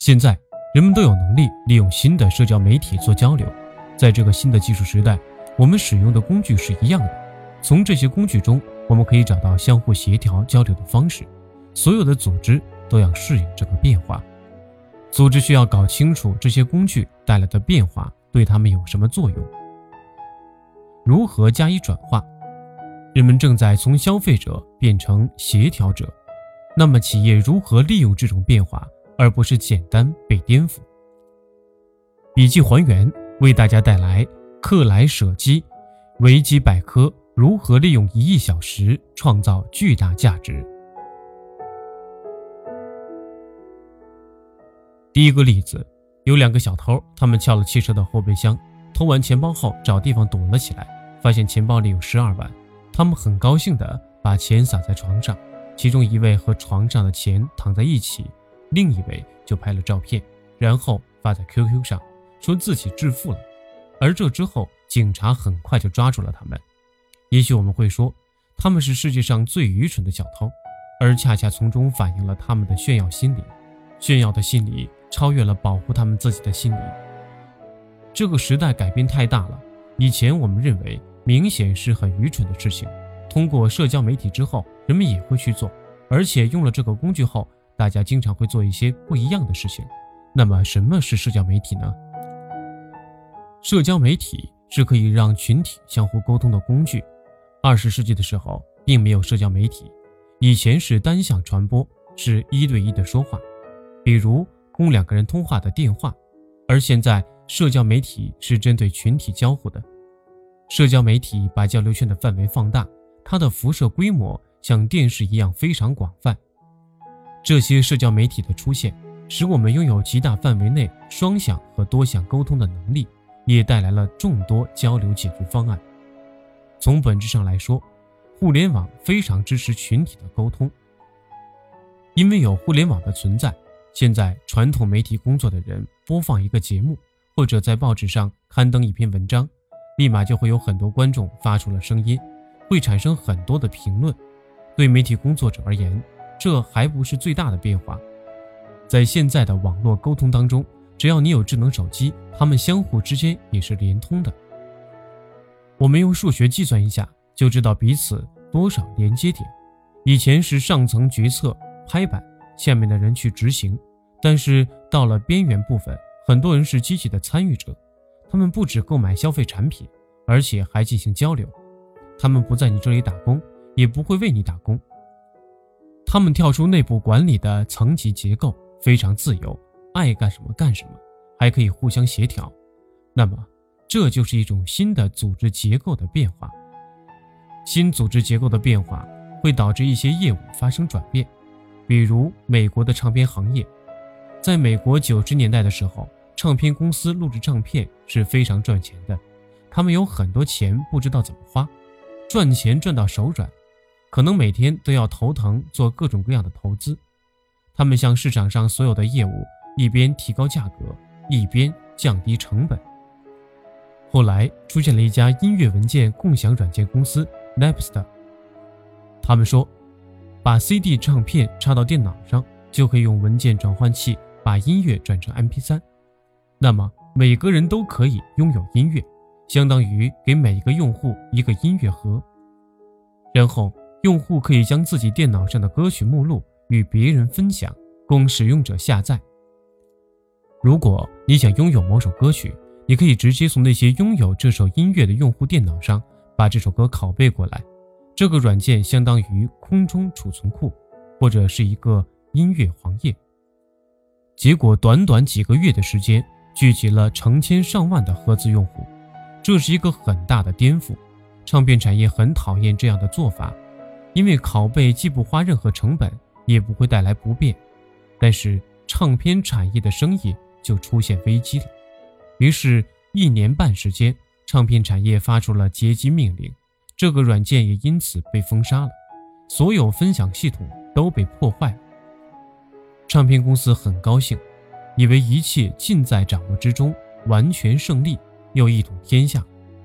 现在人们都有能力利用新的社交媒体做交流，在这个新的技术时代，我们使用的工具是一样的。从这些工具中，我们可以找到相互协调交流的方式。所有的组织都要适应这个变化，组织需要搞清楚这些工具带来的变化对他们有什么作用，如何加以转化。人们正在从消费者变成协调者，那么企业如何利用这种变化，而不是简单被颠覆？笔记还原为大家带来克莱舍基维基百科：如何利用一亿小时创造巨大价值？第一个例子，有两个小偷，他们撬了汽车的后备箱，偷完钱包后找地方躲了起来，发现钱包里有十二万。他们很高兴地把钱撒在床上，其中一位和床上的钱躺在一起，另一位就拍了照片，然后发在 QQ 上，说自己致富了。而这之后，警察很快就抓住了他们。也许我们会说，他们是世界上最愚蠢的小偷，而恰恰从中反映了他们的炫耀心理。炫耀的心理超越了保护他们自己的心理。这个时代改变太大了，以前我们认为。明显是很愚蠢的事情。通过社交媒体之后，人们也会去做，而且用了这个工具后，大家经常会做一些不一样的事情。那么，什么是社交媒体呢？社交媒体是可以让群体相互沟通的工具。二十世纪的时候，并没有社交媒体，以前是单向传播，是一对一的说话，比如供两个人通话的电话。而现在，社交媒体是针对群体交互的。社交媒体把交流圈的范围放大，它的辐射规模像电视一样非常广泛。这些社交媒体的出现，使我们拥有极大范围内双向和多项沟通的能力，也带来了众多交流解决方案。从本质上来说，互联网非常支持群体的沟通。因为有互联网的存在，现在传统媒体工作的人播放一个节目，或者在报纸上刊登一篇文章。立马就会有很多观众发出了声音，会产生很多的评论。对媒体工作者而言，这还不是最大的变化。在现在的网络沟通当中，只要你有智能手机，它们相互之间也是连通的。我们用数学计算一下，就知道彼此多少连接点。以前是上层决策拍板，下面的人去执行，但是到了边缘部分，很多人是积极的参与者。他们不只购买消费产品，而且还进行交流。他们不在你这里打工，也不会为你打工。他们跳出内部管理的层级结构，非常自由，爱干什么干什么，还可以互相协调。那么，这就是一种新的组织结构的变化。新组织结构的变化会导致一些业务发生转变，比如美国的唱片行业，在美国九十年代的时候。唱片公司录制唱片是非常赚钱的，他们有很多钱不知道怎么花，赚钱赚到手软，可能每天都要头疼做各种各样的投资。他们向市场上所有的业务一边提高价格，一边降低成本。后来出现了一家音乐文件共享软件公司 Napster，他们说，把 CD 唱片插到电脑上，就可以用文件转换器把音乐转成 MP3。那么每个人都可以拥有音乐，相当于给每一个用户一个音乐盒。然后用户可以将自己电脑上的歌曲目录与别人分享，供使用者下载。如果你想拥有某首歌曲，你可以直接从那些拥有这首音乐的用户电脑上把这首歌拷贝过来。这个软件相当于空中储存库，或者是一个音乐黄页。结果短短几个月的时间。聚集了成千上万的合资用户，这是一个很大的颠覆。唱片产业很讨厌这样的做法，因为拷贝既不花任何成本，也不会带来不便。但是唱片产业的生意就出现危机了。于是，一年半时间，唱片产业发出了劫机命令，这个软件也因此被封杀了，所有分享系统都被破坏了。唱片公司很高兴。以为一切尽在掌握之中，完全胜利，又一统天下。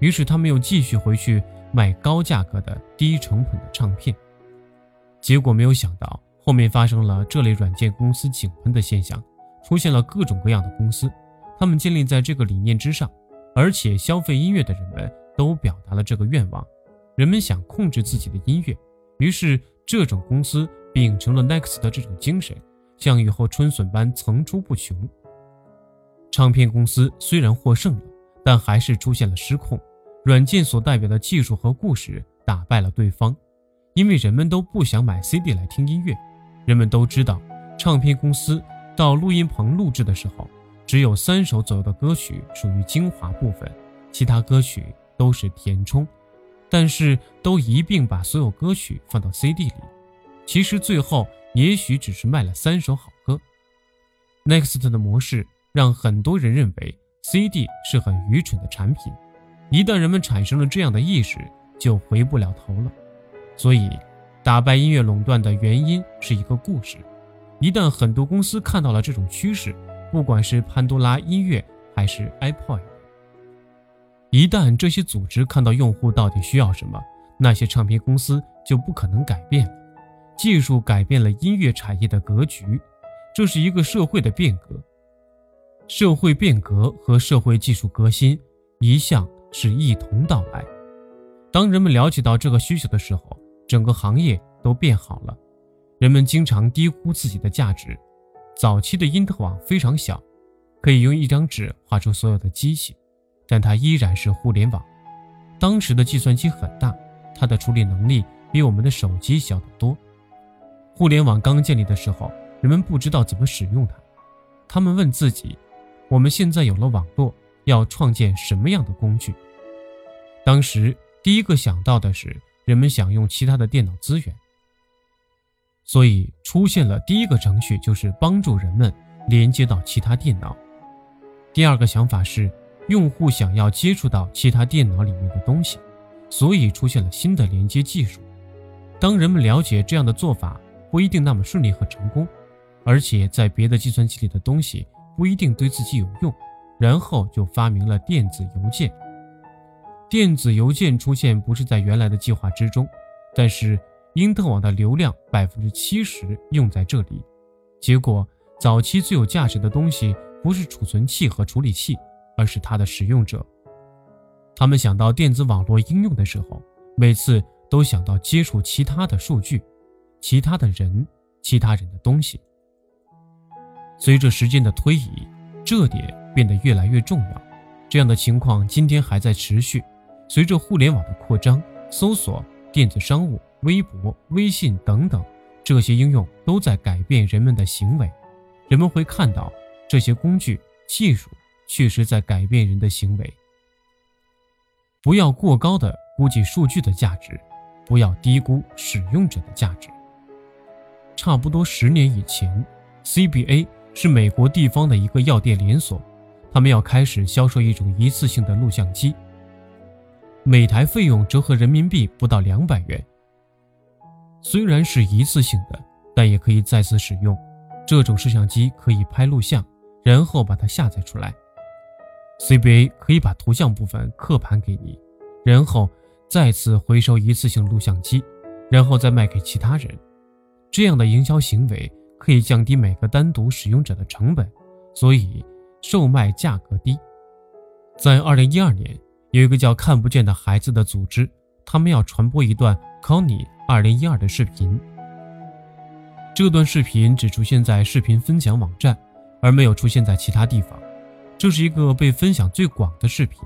于是他们又继续回去卖高价格的低成本的唱片。结果没有想到，后面发生了这类软件公司井喷的现象，出现了各种各样的公司，他们建立在这个理念之上，而且消费音乐的人们都表达了这个愿望，人们想控制自己的音乐，于是这种公司秉承了 Next 的这种精神，像雨后春笋般层出不穷。唱片公司虽然获胜了，但还是出现了失控。软件所代表的技术和故事打败了对方，因为人们都不想买 CD 来听音乐。人们都知道，唱片公司到录音棚录制的时候，只有三首左右的歌曲属于精华部分，其他歌曲都是填充。但是都一并把所有歌曲放到 CD 里，其实最后也许只是卖了三首好歌。Next 的模式。让很多人认为 CD 是很愚蠢的产品，一旦人们产生了这样的意识，就回不了头了。所以，打败音乐垄断的原因是一个故事。一旦很多公司看到了这种趋势，不管是潘多拉音乐还是 iPod，一旦这些组织看到用户到底需要什么，那些唱片公司就不可能改变。技术改变了音乐产业的格局，这是一个社会的变革。社会变革和社会技术革新一向是一同到来。当人们了解到这个需求的时候，整个行业都变好了。人们经常低估自己的价值。早期的因特网非常小，可以用一张纸画出所有的机器，但它依然是互联网。当时的计算机很大，它的处理能力比我们的手机小得多。互联网刚建立的时候，人们不知道怎么使用它，他们问自己。我们现在有了网络，要创建什么样的工具？当时第一个想到的是人们想用其他的电脑资源，所以出现了第一个程序，就是帮助人们连接到其他电脑。第二个想法是用户想要接触到其他电脑里面的东西，所以出现了新的连接技术。当人们了解这样的做法不一定那么顺利和成功，而且在别的计算机里的东西。不一定对自己有用，然后就发明了电子邮件。电子邮件出现不是在原来的计划之中，但是因特网的流量百分之七十用在这里。结果，早期最有价值的东西不是储存器和处理器，而是它的使用者。他们想到电子网络应用的时候，每次都想到接触其他的数据、其他的人、其他人的东西。随着时间的推移，这点变得越来越重要。这样的情况今天还在持续。随着互联网的扩张，搜索、电子商务、微博、微信等等这些应用都在改变人们的行为。人们会看到这些工具技术确实在改变人的行为。不要过高的估计数据的价值，不要低估使用者的价值。差不多十年以前，CBA。是美国地方的一个药店连锁，他们要开始销售一种一次性的录像机，每台费用折合人民币不到两百元。虽然是一次性的，但也可以再次使用。这种摄像机可以拍录像，然后把它下载出来。CBA 可以把图像部分刻盘给你，然后再次回收一次性录像机，然后再卖给其他人。这样的营销行为。可以降低每个单独使用者的成本，所以售卖价格低。在二零一二年，有一个叫“看不见的孩子”的组织，他们要传播一段 Connie 二零一二的视频。这段视频只出现在视频分享网站，而没有出现在其他地方。这是一个被分享最广的视频，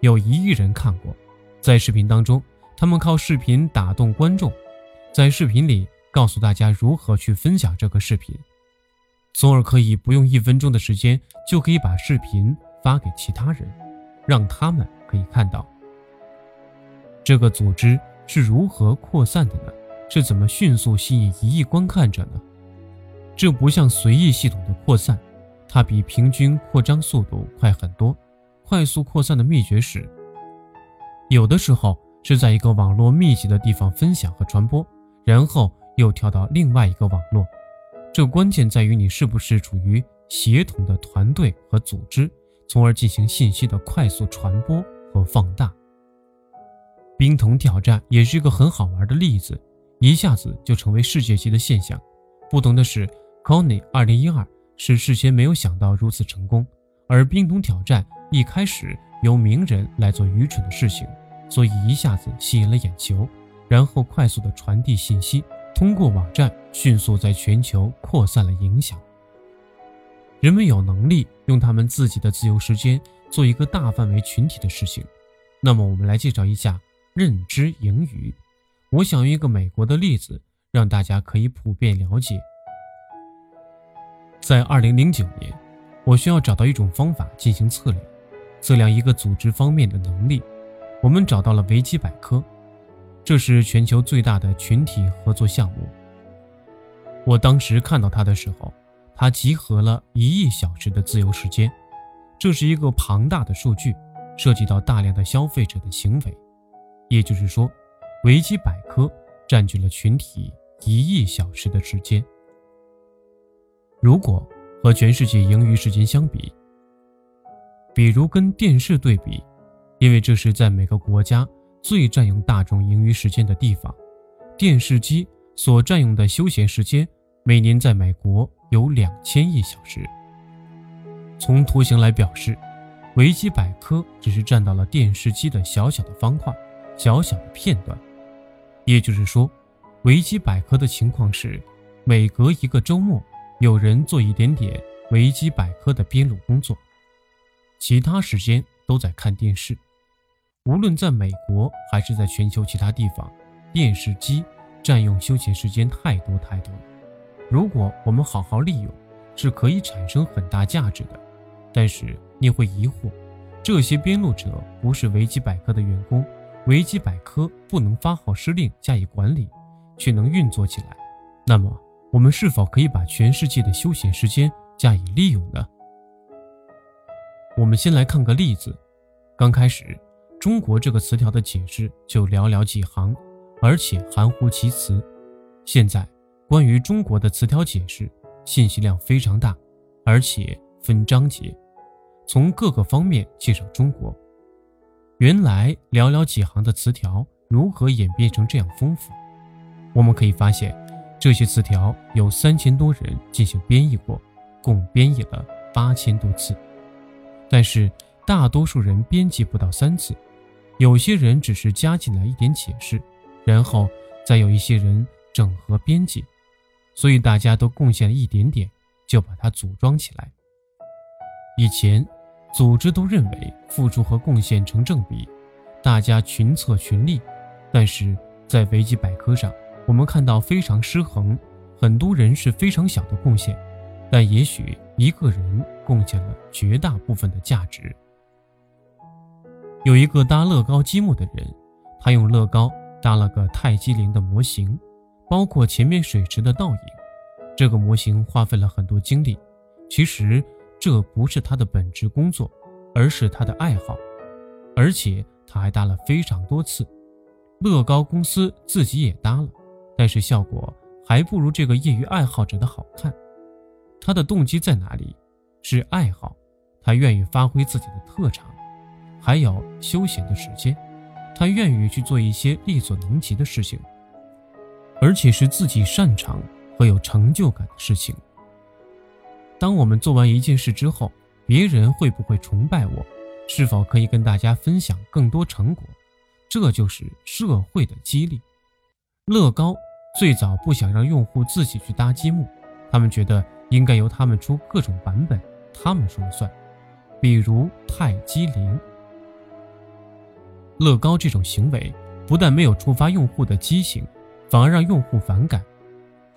有一亿人看过。在视频当中，他们靠视频打动观众，在视频里。告诉大家如何去分享这个视频，从而可以不用一分钟的时间就可以把视频发给其他人，让他们可以看到这个组织是如何扩散的呢？是怎么迅速吸引一亿观看者呢？这不像随意系统的扩散，它比平均扩张速度快很多。快速扩散的秘诀是，有的时候是在一个网络密集的地方分享和传播，然后。又跳到另外一个网络，这关键在于你是不是处于协同的团队和组织，从而进行信息的快速传播和放大。冰桶挑战也是一个很好玩的例子，一下子就成为世界级的现象。不同的是 c o n n y 二零一二是事先没有想到如此成功，而冰桶挑战一开始由名人来做愚蠢的事情，所以一下子吸引了眼球，然后快速的传递信息，通过网站迅速在全球扩散了影响。人们有能力用他们自己的自由时间做一个大范围群体的事情。那么，我们来介绍一下认知盈余。我想用一个美国的例子，让大家可以普遍了解。在二零零九年，我需要找到一种方法进行测量，测量一个组织方面的能力。我们找到了维基百科，这是全球最大的群体合作项目。我当时看到它的时候。它集合了一亿小时的自由时间，这是一个庞大的数据，涉及到大量的消费者的行为。也就是说，维基百科占据了群体一亿小时的时间。如果和全世界盈余时间相比，比如跟电视对比，因为这是在每个国家最占用大众盈余时间的地方，电视机所占用的休闲时间，每年在美国。有两千亿小时。从图形来表示，维基百科只是占到了电视机的小小的方块、小小的片段。也就是说，维基百科的情况是，每隔一个周末，有人做一点点维基百科的编录工作，其他时间都在看电视。无论在美国还是在全球其他地方，电视机占用休闲时间太多太多了。如果我们好好利用，是可以产生很大价值的。但是你会疑惑，这些编录者不是维基百科的员工，维基百科不能发号施令加以管理，却能运作起来。那么，我们是否可以把全世界的休闲时间加以利用呢？我们先来看个例子。刚开始，中国这个词条的解释就寥寥几行，而且含糊其辞。现在。关于中国的词条解释，信息量非常大，而且分章节，从各个方面介绍中国。原来寥寥几行的词条如何演变成这样丰富？我们可以发现，这些词条有三千多人进行编译过，共编译了八千多次。但是大多数人编辑不到三次，有些人只是加进来一点解释，然后再有一些人整合编辑。所以大家都贡献了一点点，就把它组装起来。以前，组织都认为付出和贡献成正比，大家群策群力。但是在维基百科上，我们看到非常失衡，很多人是非常小的贡献，但也许一个人贡献了绝大部分的价值。有一个搭乐高积木的人，他用乐高搭了个泰姬陵的模型。包括前面水池的倒影，这个模型花费了很多精力。其实这不是他的本职工作，而是他的爱好，而且他还搭了非常多次。乐高公司自己也搭了，但是效果还不如这个业余爱好者的好看。他的动机在哪里？是爱好，他愿意发挥自己的特长，还有休闲的时间，他愿意去做一些力所能及的事情。而且是自己擅长和有成就感的事情。当我们做完一件事之后，别人会不会崇拜我？是否可以跟大家分享更多成果？这就是社会的激励。乐高最早不想让用户自己去搭积木，他们觉得应该由他们出各种版本，他们说了算。比如泰姬陵。乐高这种行为不但没有触发用户的畸形。反而让用户反感。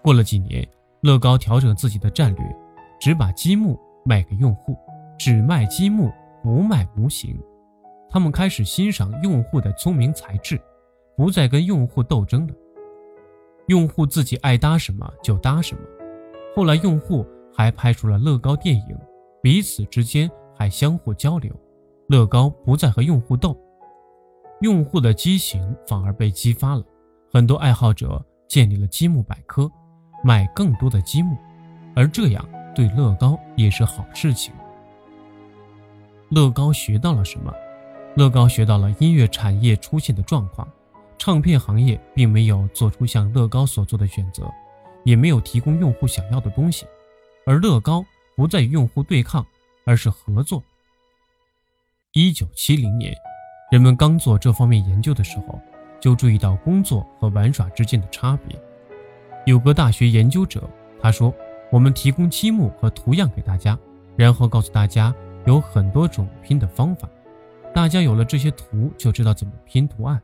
过了几年，乐高调整自己的战略，只把积木卖给用户，只卖积木不卖模型。他们开始欣赏用户的聪明才智，不再跟用户斗争了。用户自己爱搭什么就搭什么。后来，用户还拍出了乐高电影，彼此之间还相互交流。乐高不再和用户斗，用户的激情反而被激发了。很多爱好者建立了积木百科，买更多的积木，而这样对乐高也是好事情。乐高学到了什么？乐高学到了音乐产业出现的状况，唱片行业并没有做出像乐高所做的选择，也没有提供用户想要的东西，而乐高不再与用户对抗，而是合作。一九七零年，人们刚做这方面研究的时候，就注意到工作和玩耍之间的差别。有个大学研究者，他说：“我们提供积木和图样给大家，然后告诉大家有很多种拼的方法。大家有了这些图，就知道怎么拼图案。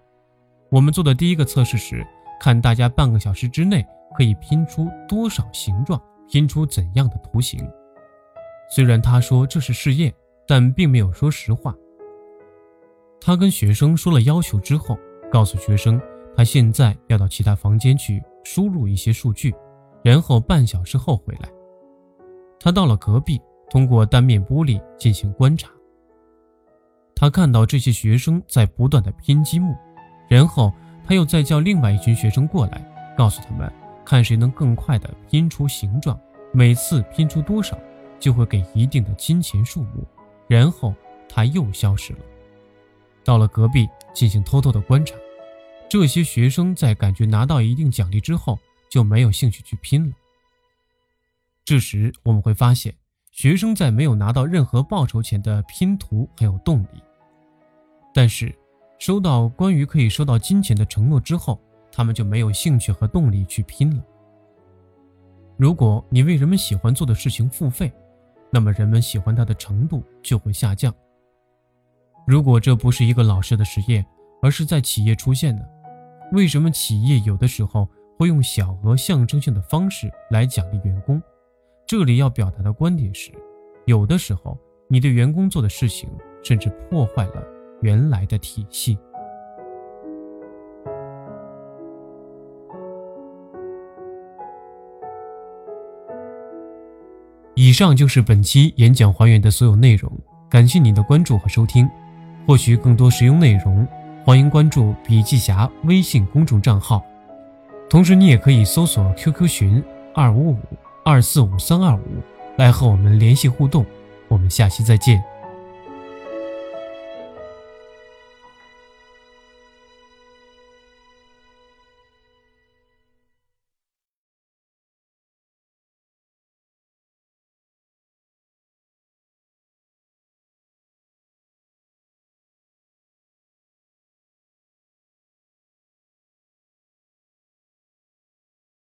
我们做的第一个测试时，看大家半个小时之内可以拼出多少形状，拼出怎样的图形。虽然他说这是试验，但并没有说实话。他跟学生说了要求之后，告诉学生他现在要到其他房间去输入一些数据，然后半小时后回来。他到了隔壁，通过单面玻璃进行观察。他看到这些学生在不断的拼积木，然后他又再叫另外一群学生过来，告诉他们看谁能更快的拼出形状，每次拼出多少。就会给一定的金钱数目，然后他又消失了。到了隔壁进行偷偷的观察，这些学生在感觉拿到一定奖励之后就没有兴趣去拼了。这时我们会发现，学生在没有拿到任何报酬前的拼图很有动力，但是收到关于可以收到金钱的承诺之后，他们就没有兴趣和动力去拼了。如果你为人们喜欢做的事情付费，那么人们喜欢它的程度就会下降。如果这不是一个老师的实验，而是在企业出现的，为什么企业有的时候会用小额象征性的方式来奖励员工？这里要表达的观点是，有的时候你对员工做的事情，甚至破坏了原来的体系。以上就是本期演讲还原的所有内容，感谢您的关注和收听。获取更多实用内容，欢迎关注笔记侠微信公众账号。同时，你也可以搜索 QQ 群二五五二四五三二五来和我们联系互动。我们下期再见。